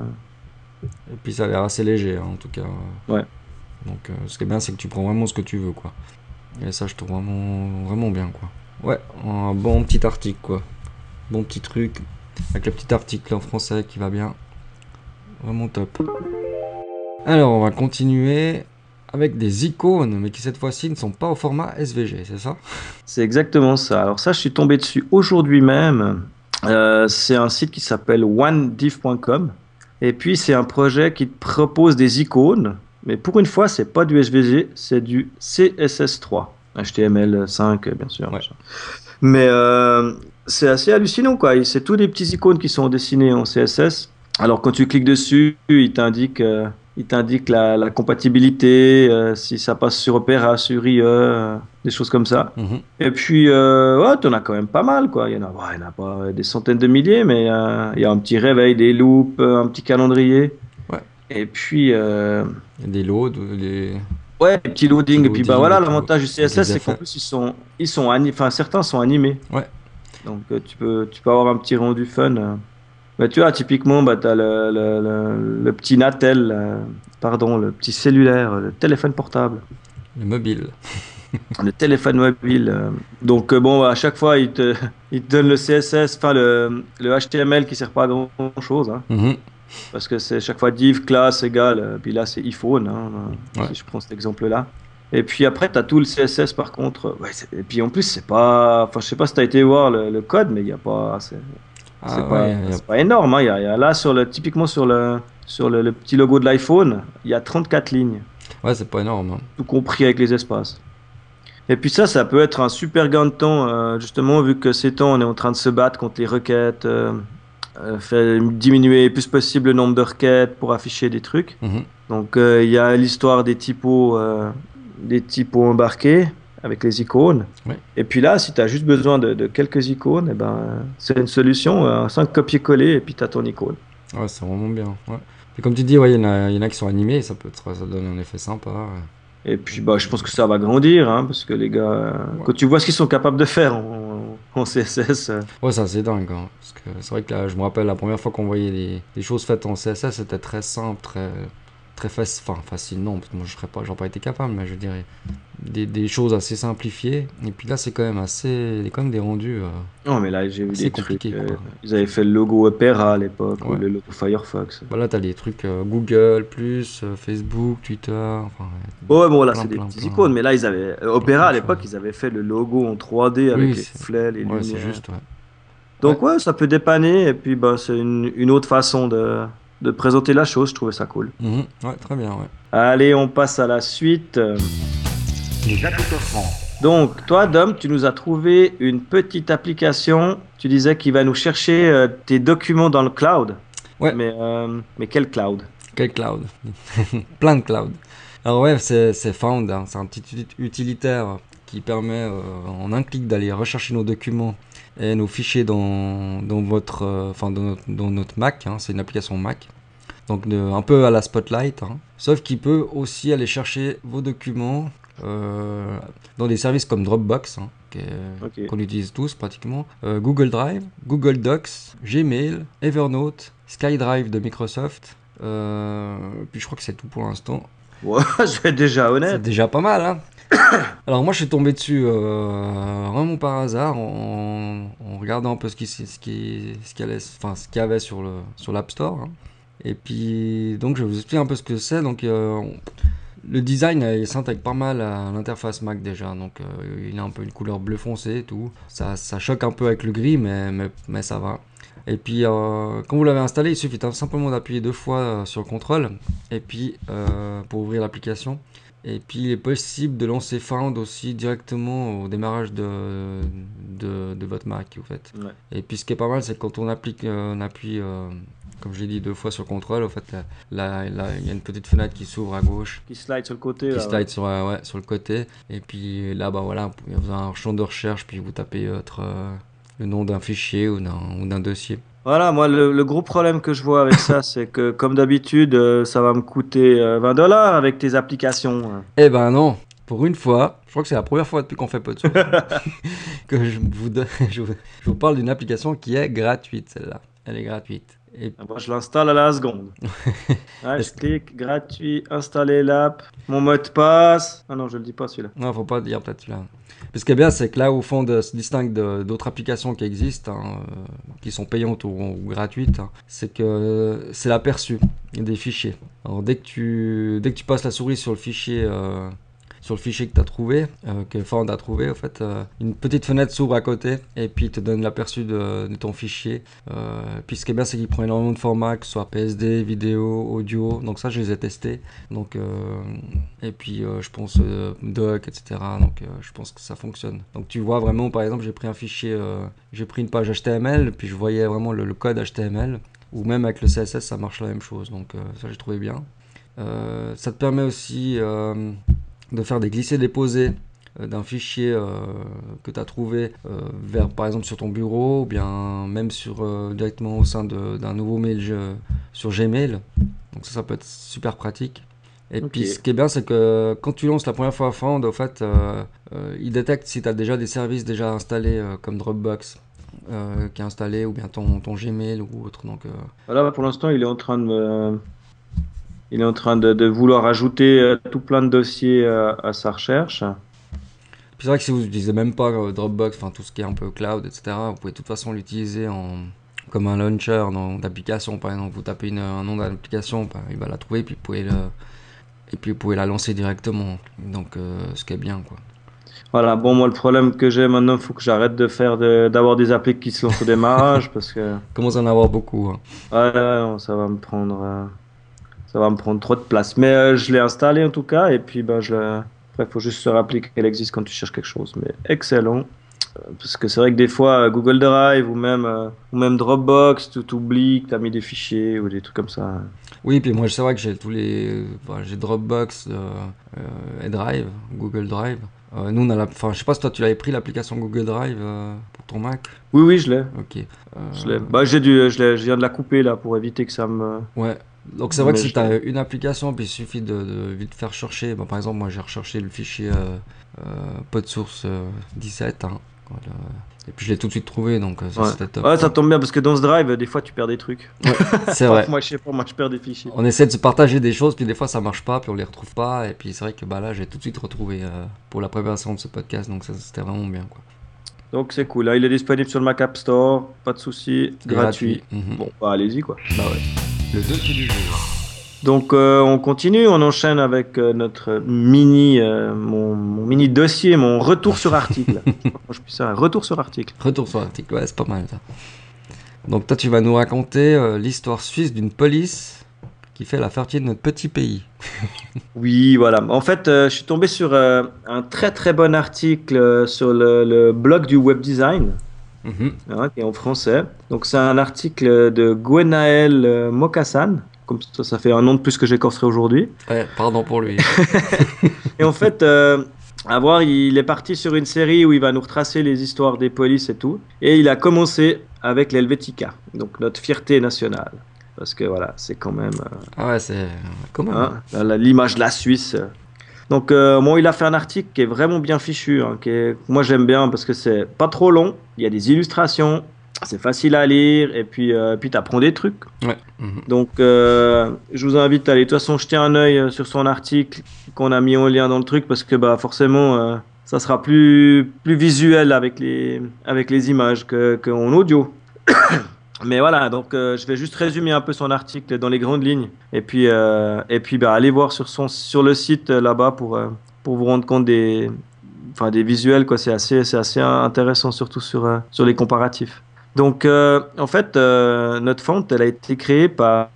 Et puis ça a l'air assez léger, hein, en tout cas. Ouais. Donc ce qui est bien, c'est que tu prends vraiment ce que tu veux, quoi. Et ça, je trouve vraiment, vraiment bien, quoi. Ouais, un bon petit article, quoi. Bon petit truc, avec le petit article en français qui va bien. Vraiment top. Alors, on va continuer avec des icônes, mais qui cette fois-ci ne sont pas au format SVG, c'est ça? C'est exactement ça. Alors ça, je suis tombé dessus aujourd'hui même. Euh, c'est un site qui s'appelle onediv.com. Et puis, c'est un projet qui propose des icônes. Mais pour une fois, c'est pas du SVG, c'est du CSS3. HTML5, bien sûr. Ouais. Mais euh, c'est assez hallucinant, quoi. C'est tous des petits icônes qui sont dessinés en CSS. Alors, quand tu cliques dessus, il t'indique... euh, il t'indique la, la compatibilité, euh, si ça passe sur Opera, sur IE, euh, des choses comme ça. Mhm. Et puis, euh, ouais, t'en as quand même pas mal, quoi. Il y en a, ouais, il y en a pas des centaines de milliers, mais il y a un petit réveil, des loops, un petit calendrier. Et puis, euh, des loads, des... ouais, des petits loadings. Et puis, bah voilà, l'avantage du CSS, c'est qu'en plus, ils sont, ils sont enfin, certains sont animés. Ouais. Donc, euh, tu peux, tu peux avoir un petit rendu fun. Bah, tu vois, typiquement, bah, t'as le, le, le, le petit Natel, euh, pardon, le petit cellulaire, le téléphone portable. le mobile. (laughs) le téléphone mobile. euh. Donc euh, bon, à chaque fois, il te, (laughs) il te donne le CSS, enfin le, le HTML qui sert pas à grand chose, hein, Mhm. Parce que c'est chaque fois div class égale, euh, puis là c'est iPhone, hein, euh, Ouais. si je prends cet exemple-là. Et puis après, tu as tout le CSS par contre. Ouais, c'est- et puis en plus, c'est pas. Enfin, je sais pas si tu as été voir le, le code, mais il y a pas. C'est Ah, c'est ouais, pas, a- énorme. hein. Y a, il y a là, sur le, typiquement sur, le, sur le, le petit logo de l'iPhone, il y a 34 lignes ouais, c'est pas énorme. hein. tout compris avec les espaces. Et puis ça, ça peut être un super gain de temps, euh, justement, vu que ces temps, on est en train de se battre contre les requêtes, euh, euh, faire diminuer le plus possible le nombre de requêtes pour afficher des trucs. Mhm. Donc euh, il y a l'histoire des typos, euh, des typos embarqués avec les icônes. Ouais. Et puis là, si tu as juste besoin de, de quelques icônes, eh ben, euh, c'est une solution, un 5 copier-coller, et puis tu as ton icône. Ouais, c'est vraiment bien. Ouais. Et comme tu dis, ouais, il y, en a- il y en a qui sont animés, ça peut être, ça donne un effet sympa. ouais. Et puis bah, je pense que ça va grandir, hein, parce que les gars, euh, quand tu vois ce qu'ils sont capables de faire en, en CSS, euh, Ouais, ça c'est dingue. hein, parce que c'est vrai que là, je me rappelle la première fois qu'on voyait des, des choses faites en CSS, c'était très simple, très, très facile. Enfin, facile, non, parce que moi je serais pas, j'aurais pas été capable, mais je dirais des, des choses assez simplifiées. Et puis là, c'est quand même assez. Il y a quand même des rendus. euh, non mais là j'ai vu des trucs, euh, ils avaient fait le logo Opera à l'époque, ou le logo Firefox. Bah là, t'as des trucs euh, Google, plus, euh, Facebook, Twitter. Enfin, ouais. Ouais, bon là c'est des petites icônes, mais là ils avaient, euh, Opera à l'époque ils avaient fait le logo en 3D avec Oui, les flèches, les Ouais, c'est lumières. juste, ouais. Donc ouais, ça peut dépanner, et puis bah, c'est une, une autre façon de, de présenter la chose, je trouvais ça cool. Mhm. Ouais, très bien, ouais. Allez, on passe à la suite. Les. Donc, toi, Dom, tu nous as trouvé une petite application. Tu disais qu'il va nous chercher euh, tes documents dans le cloud. Ouais. Mais, euh, mais quel cloud? Quel cloud? (laughs) Plein de cloud. Alors ouais, c'est c'est Found, hein. c'est un petit ut- utilitaire qui permet euh, en un clic d'aller rechercher nos documents et nos fichiers dans, dans votre, euh, enfin dans notre, dans notre Mac. hein. C'est une application Mac, donc de- un peu à la Spotlight. hein. Sauf qu'il peut aussi aller chercher vos documents euh, dans des services comme Dropbox, hein, qu'on utilise tous pratiquement, euh, Google Drive, Google Docs, Gmail, Evernote, SkyDrive de Microsoft. euh, puis je crois que c'est tout pour l'instant. Ouais, (laughs) je vais être déjà C'est honnête. déjà pas mal, hein (coughs) Alors moi je suis tombé dessus euh, vraiment par hasard en, en regardant un peu ce qui ce qui ce qu'il y allait- enfin ce qu'il y avait sur le sur l'App Store. hein. Et puis donc je vais vous expliquer un peu ce que c'est. Donc euh, Le design, euh, il s'intègre pas mal à l'interface Mac déjà, donc euh, il a un peu une couleur bleu foncé et tout. Ça, ça choque un peu avec le gris, mais, mais, mais ça va. Et puis, euh, quand vous l'avez installé, il suffit simplement d'appuyer deux fois sur contrôle, et puis euh, pour ouvrir l'application. Et puis, il est possible de lancer Found aussi directement au démarrage de, de, de votre Mac, en fait. Ouais. Et puis, ce qui est pas mal, c'est quand on, applique, on appuie, comme je l'ai dit, deux fois sur le contrôle, en fait, là, il y a une petite fenêtre qui s'ouvre à gauche Qui slide sur le côté. qui là, slide sur, euh, ouais, sur le côté. Et puis là, bah voilà, vous avez un champ de recherche, puis vous tapez votre, euh, le nom d'un fichier ou d'un dossier. Voilà, moi, le, le gros problème que je vois avec ça, (laughs) c'est que, comme d'habitude, euh, ça va me coûter euh, 20 dollars avec tes applications. hein. Eh ben non, pour une fois, je crois que c'est la première fois depuis qu'on fait pas de (laughs) que je vous, donne- je, vous, je vous parle d'une application qui est gratuite, celle-là. Elle est gratuite. Et Ah, Moi, je l'installe à la seconde. (laughs) Ouais, je clique, gratuit, installer l'app, mon mot de passe. Ah non, je le dis pas celui-là. non, faut pas dire peut-être celui-là. Puis ce qui est bien, c'est que là, au fond, de, se distingue d'autres applications qui existent, hein, euh, qui sont payantes ou, ou gratuites, hein, c'est que c'est l'aperçu des fichiers. Alors, dès que tu, dès que tu passes la souris sur le fichier, euh, sur le fichier que tu as trouvé, euh, que Found a trouvé, en fait, euh, une petite fenêtre s'ouvre à côté et puis il te donne l'aperçu de, ton fichier. Euh, puis ce qui est bien, c'est qu'il prend énormément de formats, que ce soit PSD, vidéo, audio. Donc ça, je les ai testés. Donc, euh, et puis je pense doc, etc. Donc je pense que ça fonctionne. Donc tu vois vraiment, par exemple, j'ai pris un fichier, j'ai pris une page HTML, puis je voyais vraiment le, code HTML. Ou même avec le CSS, ça marche la même chose. Donc ça, j'ai trouvé bien. Ça te permet aussi de faire des glissés-déposés euh, d'un fichier euh, que tu as trouvé euh, vers par exemple sur ton bureau ou bien même sur euh, directement au sein d'un nouveau mail je- sur Gmail. Donc ça, ça peut être super pratique. Et puis ce qui est bien, c'est que quand tu lances la première fois Found, au fait, il détecte si tu as déjà des services déjà installés comme Dropbox qui est installé ou bien ton, ton Gmail ou autre. Donc Voilà, pour l'instant, il est en train de me- Il est en train de, de vouloir ajouter euh, tout plein de dossiers euh, à sa recherche. Puis c'est vrai que si vous n'utilisez même pas euh, Dropbox, enfin tout ce qui est un peu cloud, etc., vous pouvez de toute façon l'utiliser en comme un launcher d'application. Par exemple, vous tapez une- un nom d'application, ben, il va la trouver, puis vous pouvez le, et puis vous pouvez la lancer directement. Donc euh, ce qui est bien, quoi. Voilà, bon, moi, le problème que j'ai maintenant, il faut que j'arrête de faire de- d'avoir des applis qui se lancent au démarrage parce que (laughs) Commence à en avoir beaucoup. hein. ouais, ouais, non, ça va me prendre, euh, ça va me prendre trop de place. Mais euh, je l'ai installé en tout cas, et puis ben, je. Après, il faut juste se rappeler qu'elle existe quand tu cherches quelque chose. Mais excellent. Euh, Parce que c'est vrai que des fois, euh, Google Drive ou même, euh, ou même Dropbox, tu t'oublies que tu as mis des fichiers ou des trucs comme ça. Oui, puis moi c'est vrai que j'ai tous les, enfin, j'ai Dropbox euh, et Drive, Google Drive. Euh, nous on a la, enfin je sais pas si toi tu l'avais pris l'application Google Drive euh, pour ton Mac? Oui, oui, je l'ai. Ok. Euh, Je l'ai. Bah, j'ai dû, je, l'ai- je viens de la couper là pour éviter que ça me. Ouais. Donc c'est vrai que si tu as une application, puis il suffit de, de vite faire chercher. Bah, par exemple, moi j'ai recherché le fichier euh, euh, PodSource euh, 17. hein. Voilà. Et puis je l'ai tout de suite trouvé, donc euh, ça Ouais. c'était top. Ouais, ça tombe bien parce que dans ce drive, des fois, tu perds des trucs. C'est (laughs) vrai. Moi, je sais pas, moi, je perds des fichiers. On essaie de se partager des choses, puis des fois ça marche pas, puis on les retrouve pas. Et puis c'est vrai que bah, là j'ai tout de suite retrouvé euh, pour la préparation de ce podcast, donc ça c'était vraiment bien. Quoi. Donc, c'est cool. Là, il est disponible sur le Mac App Store. Pas de souci. Gratuit. Mhm. Bon, bah, allez-y, quoi. Bah ouais. Le dossier du jour. Donc, euh, on continue. On enchaîne avec euh, notre mini, euh, mon, mon mini dossier, mon retour sur article. (laughs) Je sais pas comment je puis ça. Retour sur article. Retour sur l'article, ouais, c'est pas mal ça. Donc toi tu vas nous raconter l'histoire suisse d'une police qui fait la fierté de notre petit pays. (laughs) Oui, voilà. En fait, je suis tombé sur un très très bon article sur le, le blog du web design, Hein, qui est en français. Donc, c'est un article de Gwenaël euh, Mokassan. Comme ça, ça fait un nom de plus que j'écorcerai aujourd'hui. Ouais, pardon pour lui. (laughs) Et en fait, euh, à voir, il est parti sur une série où il va nous retracer les histoires des polices et tout. Et il a commencé avec l'Helvetica, donc notre fierté nationale. Parce que voilà, c'est quand même euh, ah ouais, c'est comment hein, l'image de la Suisse. Donc, euh, bon, il a fait un article qui est vraiment bien fichu. hein, qui est- moi, j'aime bien parce que c'est pas trop long. Il y a des illustrations, c'est facile à lire, et puis, euh, puis tu apprends des trucs. Ouais. mhm. Donc, euh, je vous invite à aller de toute façon jeter un œil euh, sur son article qu'on a mis en lien dans le truc parce que bah, forcément, ça sera plus, plus visuel avec les, avec les images que, que en audio. (coughs) Mais voilà, donc euh, je vais juste résumer un peu son article dans les grandes lignes. Et puis, euh, et puis bah, allez voir sur, son, sur le site euh, là-bas pour, pour vous rendre compte des, enfin, des visuels. quoi. C'est assez, c'est assez intéressant, surtout sur, sur les comparatifs. Donc, en fait, notre font, elle a été créée par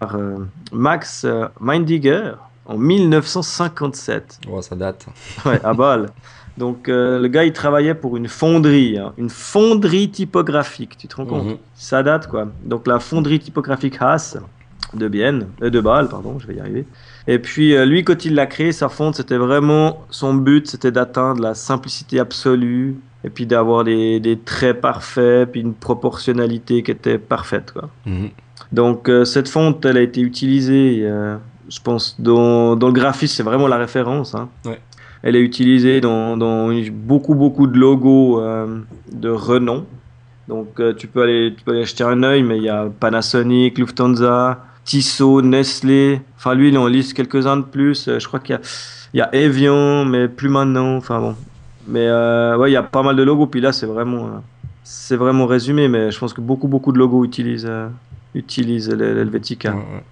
Max Mindiger en 1957. Ouais, ça date. Ouais, à Bâle. (laughs) Donc, euh, le gars, il travaillait pour une fonderie, hein, une fonderie typographique, tu te rends compte? Mhm. Ça date, quoi. Donc, la fonderie typographique Haas de Bienne, euh, de Bâle, pardon, je vais y arriver. Et puis, euh, lui, quand il l'a créé, sa fonte, c'était vraiment son but, c'était d'atteindre la simplicité absolue, et puis d'avoir des, des traits parfaits, puis une proportionnalité qui était parfaite, quoi. Mhm. Donc cette fonte, elle a été utilisée, je pense, dans, dans le graphisme, c'est vraiment la référence. hein. Ouais. Elle est utilisée dans, beaucoup, beaucoup de logos euh, de renom. Donc euh, tu, peux aller, tu peux aller jeter un œil, mais il y a Panasonic, Lufthansa, Tissot, Nestlé. Enfin lui, il en liste quelques-uns de plus. Euh, je crois qu'il y a, il y a Evian, mais plus maintenant. Enfin bon. Mais euh, ouais, il y a pas mal de logos. Puis là, c'est vraiment, c'est vraiment résumé, mais je pense que beaucoup, beaucoup de logos utilisent... euh, utilise l- l'Helvetica. Ouais, ouais.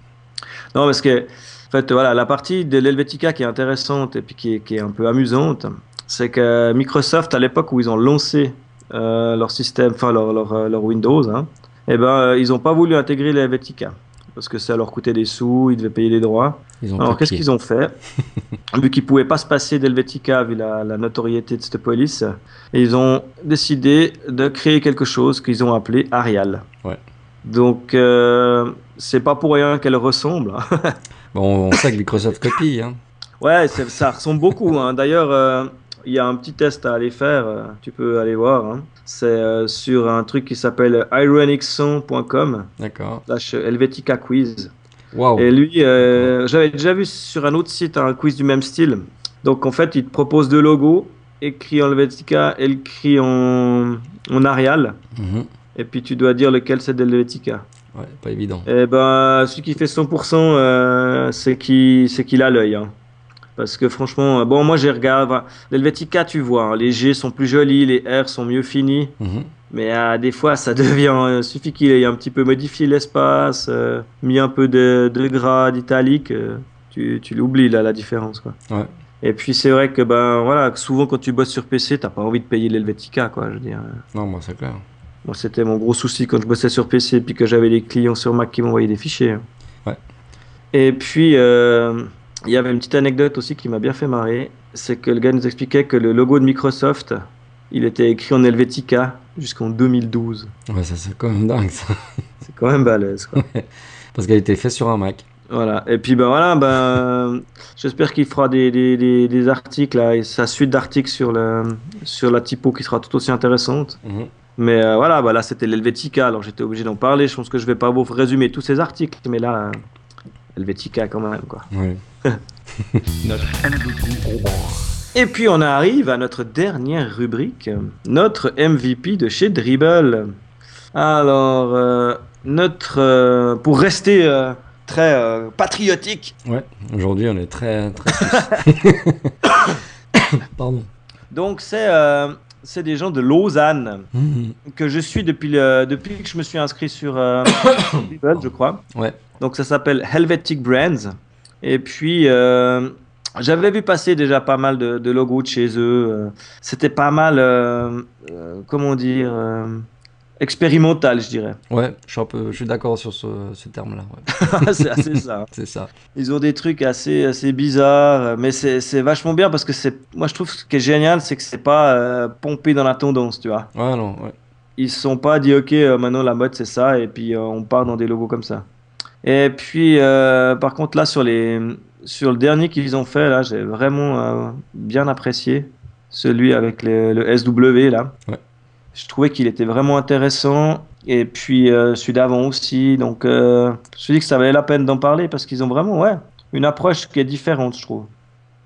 Non, parce que, en fait, voilà, la partie de l'Helvetica qui est intéressante et puis qui est, qui est un peu amusante, c'est que Microsoft, à l'époque où ils ont lancé euh, leur système, enfin leur, leur, euh, leur Windows, hein, eh ben, euh, ils n'ont pas voulu intégrer l'Helvetica. Parce que ça leur coûtait des sous, ils devaient payer des droits. Ils ont Alors qu'est-ce qu'ils ont fait? (laughs) Vu qu'ils pouvaient pas se passer d'Helvetica vu la, la notoriété de cette police, ils ont décidé de créer quelque chose qu'ils ont appelé Arial. Ouais. Donc euh, c'est pas pour rien qu'elle ressemble. (laughs) Bon, on sait que Microsoft copie. Hein. ouais, ça ressemble beaucoup. hein. D'ailleurs, euh, il y a un petit test à aller faire. euh, tu peux aller voir. hein. C'est euh, sur un truc qui s'appelle ironixon.com D'accord. slash Helvetica Quiz. Waouh. Et lui, j'avais déjà vu sur un autre site un quiz du même style. Donc en fait, il te propose deux logos, écrit en Helvetica et écrit en, en Arial. Mhm. Et puis tu dois dire lequel c'est de Helvetica. Ouais, pas évident. Et ben, celui qui fait 100%, euh, c'est qui- c'est qu'il a l'œil. hein. Parce que franchement, euh, bon, moi j'ai regardé. L'Helvetica, tu vois, hein, les G sont plus jolis, les R sont mieux finis. Mhm. Mais euh, des fois, ça (laughs) devient. Il suffit qu'il ait un petit peu modifié l'espace, euh, mis un peu de, de gras, d'italique, euh, tu, tu l'oublies là, la différence. Quoi. Ouais. Et puis c'est vrai que ben voilà, souvent quand tu bosses sur PC, t'as pas envie de payer l'Helvetica, quoi. Je veux dire. Non, moi, c'est clair. Moi, c'était mon gros souci quand je bossais sur PC, puis que j'avais des clients sur Mac qui m'envoyaient des fichiers. Ouais. Et puis, euh, il y avait une petite anecdote aussi qui m'a bien fait marrer. C'est que le gars nous expliquait que le logo de Microsoft, il était écrit en Helvetica jusqu'en 2012. Ouais, ça, c'est quand même dingue, ça. (laughs) C'est quand même balèze, quoi. Parce qu'elle était faite sur un Mac. Voilà. Et puis, ben voilà, ben, j'espère qu'il fera des, des, des, des articles, là, et sa suite d'articles sur, le, sur la typo qui sera tout aussi intéressante. Mhm. Mais euh, voilà, bah là c'était l'Helvetica, alors j'étais obligé d'en parler. Je pense que je vais pas vous résumer tous ces articles, mais là, euh, Helvetica quand même, quoi. (laughs) Notre. Et puis on arrive à notre dernière rubrique, euh, notre MVP de chez Dribble. Alors, euh, notre, euh, pour rester très patriotique, Ouais. Aujourd'hui, on est très. très... (laughs) (coughs) (coughs) Pardon. donc c'est c'est des gens de Lausanne Mhm. que je suis depuis, le, depuis que je me suis inscrit sur euh, (coughs) je crois. Ouais. Donc ça s'appelle Helvetic Brands. Et puis euh, j'avais vu passer déjà pas mal de, de logos de chez eux. euh, C'était pas mal, euh, comment dire, expérimental, je dirais. Ouais, je suis un peu, je suis d'accord sur ce, ce terme-là. ouais. (laughs) c'est assez ça. C'est ça. Ils ont des trucs assez, assez bizarres, mais c'est c'est vachement bien parce que c'est, moi je trouve ce qui est génial, c'est que c'est pas euh, pompé dans la tendance, tu vois. Ouais, non, ouais. Ils se sont pas dit ok euh, maintenant la mode c'est ça et puis euh, on part dans des logos comme ça. Et puis par contre là sur les sur le dernier qu'ils ont fait là j'ai vraiment bien apprécié celui avec le, le SW là. Ouais. Je trouvais qu'il était vraiment intéressant et puis euh, celui d'avant aussi donc euh, je me suis dit que ça valait la peine d'en parler parce qu'ils ont vraiment ouais une approche qui est différente je trouve.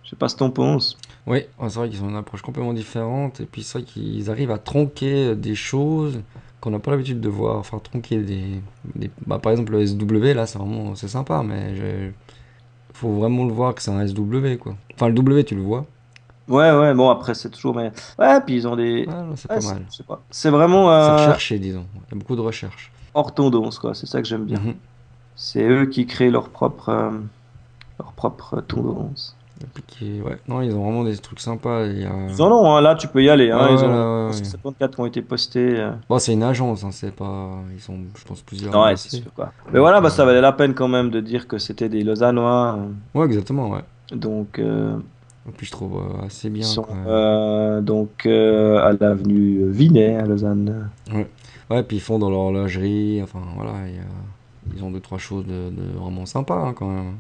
Je sais pas ce que t'en penses. Oui, c'est vrai qu'ils ont une approche complètement différente. Et puis c'est vrai qu'ils arrivent à tronquer des choses qu'on n'a pas l'habitude de voir. Enfin, tronquer des. des- bah, par exemple, le SW, là, c'est vraiment. Sympa, mais. je- faut vraiment le voir que c'est un SW, quoi. Enfin, le W, tu le vois. Ouais ouais bon après c'est toujours mais ouais puis ils ont des Ah, c'est Ouais, pas c'est- mal. pas. C'est vraiment. C'est euh, recherché, disons. Il y a beaucoup de recherche. hors tendance, quoi. C'est ça que j'aime bien. Mhm. C'est eux qui créent leur propre, euh, leur propre tendance. Et puis qui- ouais. Non, ils ont vraiment des trucs sympas. Ils en ont, hein, là tu peux y aller. Hein, Ouais, ils ouais, ont pense ouais. que 74 qui ont été postés. euh. Bon, c'est une agence, hein, c'est pas. Ils sont, je pense, plusieurs. Ouais, c'est sûr quoi. Mais voilà, bah, ça valait la peine quand même de dire que c'était des Lausannois. euh, Ouais, exactement, ouais. Donc, euh, Et puis je trouve euh, assez bien. sont euh, donc, euh, à l'avenue Vinet à Lausanne. Ouais, puis ils font dans l'horlogerie, enfin voilà, ils ont deux, trois choses de, de vraiment sympas hein, quand même.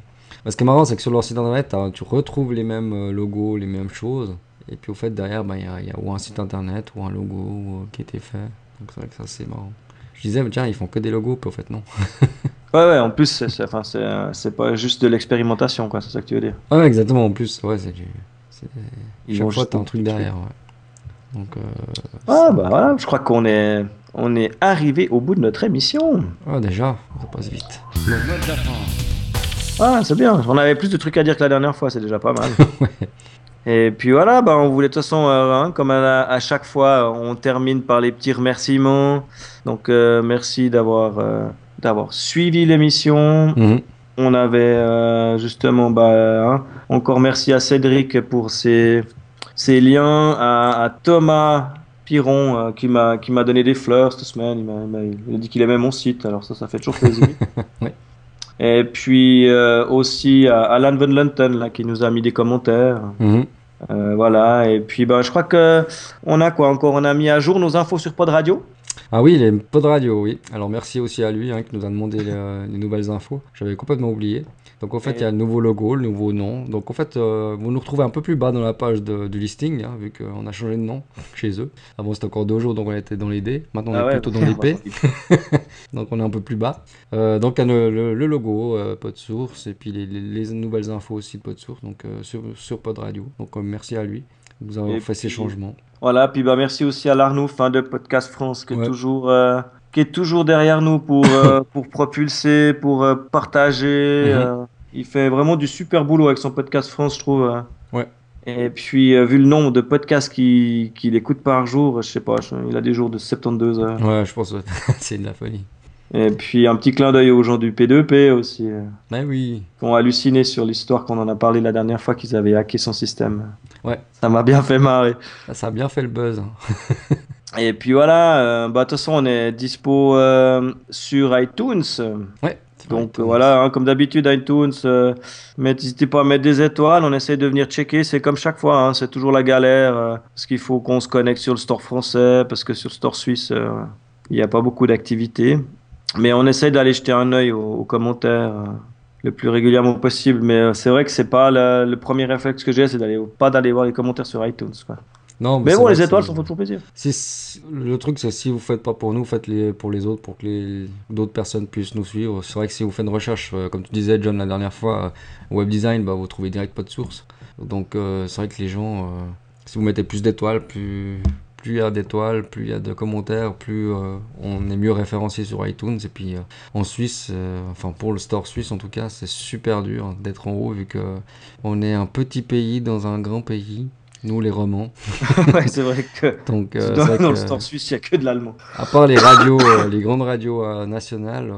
Ce qui est marrant, c'est que sur leur site internet, t'as- tu retrouves les mêmes logos, les mêmes choses. Et puis au fait, derrière, bah, il y, a, il y a ou un site internet ou un logo qui été fait. Donc c'est vrai que ça, c'est marrant. Je disais, tiens, ils font que des logos, puis au fait, non. (laughs) Ouais, ouais, en plus, c'est c'est- enfin, c'est c'est pas juste de l'expérimentation, quoi, c'est ça que tu veux dire. Ah ouais, exactement, en plus, ouais, c'est du. Ils Chaque fois, t'as un truc derrière, ouais. Donc, euh, Ah, bah voilà, je crois qu'on est, on est arrivé au bout de notre émission. ah, déjà, ça passe vite. Le mot de la fin. Ah, c'est bien. On avait plus de trucs à dire que la dernière fois, c'est déjà pas mal. (laughs) Et puis voilà, bah, on voulait de toute façon, euh, hein, comme à, à chaque fois, on termine par les petits remerciements. Donc, euh, merci d'avoir euh, d'avoir suivi l'émission. Mhm. On avait euh, justement, bah, hein, encore merci à Cédric pour ses, ses liens, à, à Thomas Piron euh, qui m'a qui m'a donné des fleurs cette semaine. Il m'a il a dit qu'il aimait mon site, alors ça, ça fait toujours plaisir. (laughs) Et puis euh, aussi à Alan Van Lunten là, qui nous a mis des commentaires. Mhm. Euh, voilà, et puis bah, je crois que on a quoi? Encore On a mis à jour nos infos sur Pod Radio? Ah oui, les pods radio, oui. Alors merci aussi à lui hein, qui nous a demandé les, les nouvelles infos. J'avais complètement oublié. Donc en fait, il y a le nouveau logo, le nouveau nom. Donc en fait, euh, vous nous retrouvez un peu plus bas dans la page de- du listing, hein, vu qu'on a changé de nom (laughs) chez eux. Avant c'était encore deux jours, donc on était dans les D. Maintenant on Ah est ouais, plutôt dans les P, (laughs) donc on est un peu plus bas. Euh, donc il y a le, le- le logo, euh, PodSource, et puis les, les- les nouvelles infos aussi de PodSource, donc euh, sur, sur Pod Radio. Donc euh, merci à lui de nous avoir Et fait ces changements. Voilà, puis bah merci aussi à l'Arnouf hein, de Podcast France qui est toujours euh, qui est toujours derrière nous pour euh, (laughs) pour propulser, pour euh, partager. Mhm. il fait vraiment du super boulot avec son Podcast France, je trouve. euh. Ouais. Et puis vu le nombre de podcasts qu'il écoute par jour, je sais pas, je- il a des jours de 72 heures. Ouais, je pense que (laughs) c'est de la folie. Et puis un petit clin d'œil aux gens du P2P aussi, Ah oui, qui ont halluciné sur l'histoire qu'on en a parlé la dernière fois qu'ils avaient hacké son système. Ouais. Ça m'a bien fait marrer. ça, ça a bien fait le buzz. hein. (laughs) Et puis voilà, euh, bah, de toute façon, on est dispo euh, sur iTunes. Ouais. Donc voilà, hein, comme d'habitude, iTunes, euh, mais n'hésitez pas à mettre des étoiles, on essaie de venir checker, c'est comme chaque fois, hein, c'est toujours la galère, euh, parce qu'il faut qu'on se connecte sur le store français, parce que sur le store suisse, euh, il n'y a pas beaucoup d'activités. Mais on essaie d'aller jeter un œil aux, aux commentaires euh, le plus régulièrement possible, mais euh, c'est vrai que c'est pas le, le premier réflexe que j'ai, c'est d'aller pas d'aller voir les commentaires sur iTunes. Quoi. Non, Mais bon, les étoiles, ça fait toujours plaisir. Si- si- le truc, c'est si vous faites pas pour nous, faites-les pour les autres, pour que les d'autres personnes puissent nous suivre. C'est vrai que si vous faites une recherche, euh, comme tu disais, John, la dernière fois, euh, web design, bah, vous trouvez direct pas de source. Donc, euh, c'est vrai que les gens, si vous mettez plus d'étoiles, plus plus il y a d'étoiles, plus il y a de commentaires, plus euh, on est mieux référencé sur iTunes. Et puis, euh, en Suisse, euh, enfin pour le store suisse en tout cas, c'est super dur d'être en haut vu que on est un petit pays dans un grand pays. Nous, les romans. (laughs) ouais, c'est vrai que (laughs) Donc, euh, dans, c'est vrai dans le store suisse, il n'y a que de l'allemand. à part les radios, euh, les grandes radios euh, nationales,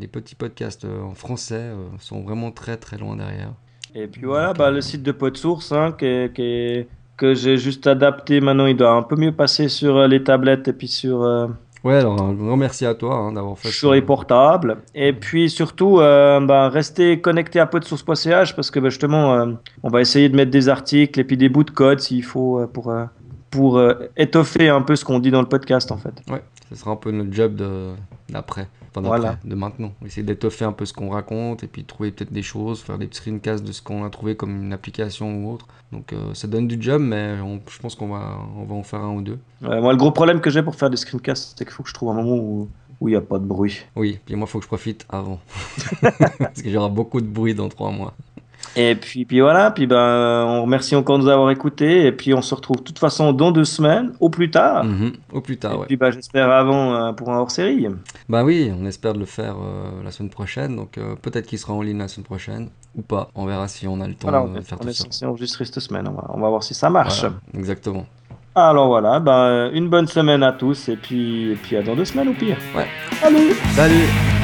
les petits podcasts en français sont vraiment très très loin derrière. Et puis voilà, bah, le site de PodSource hein, qui est- qui est- que j'ai juste adapté maintenant, il doit un peu mieux passer sur euh, les tablettes et puis sur, euh, Ouais, alors un grand merci à toi hein, d'avoir fait. sur ça. les portables. Et puis surtout, euh, bah, restez connectés à podsource.ch parce que bah, justement, euh, on va essayer de mettre des articles et puis des bouts de code s'il faut euh, pour, pour euh, étoffer un peu ce qu'on dit dans le podcast en fait. Ouais, ce sera un peu notre job d'après, enfin d'après, Voilà. de maintenant. Essayer d'étoffer un peu ce qu'on raconte et puis trouver peut-être des choses, faire des screencasts de ce qu'on a trouvé comme une application ou autre. Donc euh, ça donne du job, mais on- je pense qu'on va on va en faire un ou deux. Ouais, moi, le gros problème que j'ai pour faire des screencasts, c'est qu'il faut que je trouve un moment où où il n'y a pas de bruit. Oui, puis moi il faut que je profite avant, (laughs) (laughs) parce que j'aurai beaucoup de bruit dans trois mois. Et puis, puis voilà, puis ben, on remercie encore de nous avoir écoutés. Et puis on se retrouve de toute façon dans deux semaines, au plus tard. Mhm, Au plus tard, et ouais. puis ben, j'espère avant euh, pour un hors-série. Bah oui, on espère de le faire euh, la semaine prochaine, donc euh, peut-être qu'il sera en ligne la semaine prochaine, ou pas, on verra si on a le temps Voilà, on de est, faire on tout est ça. censé enregistrer cette semaine. On va, on va voir si ça marche. Voilà, exactement. Alors voilà, ben, une bonne semaine à tous et puis, et puis à dans deux semaines au pire. Ouais. Salut Salut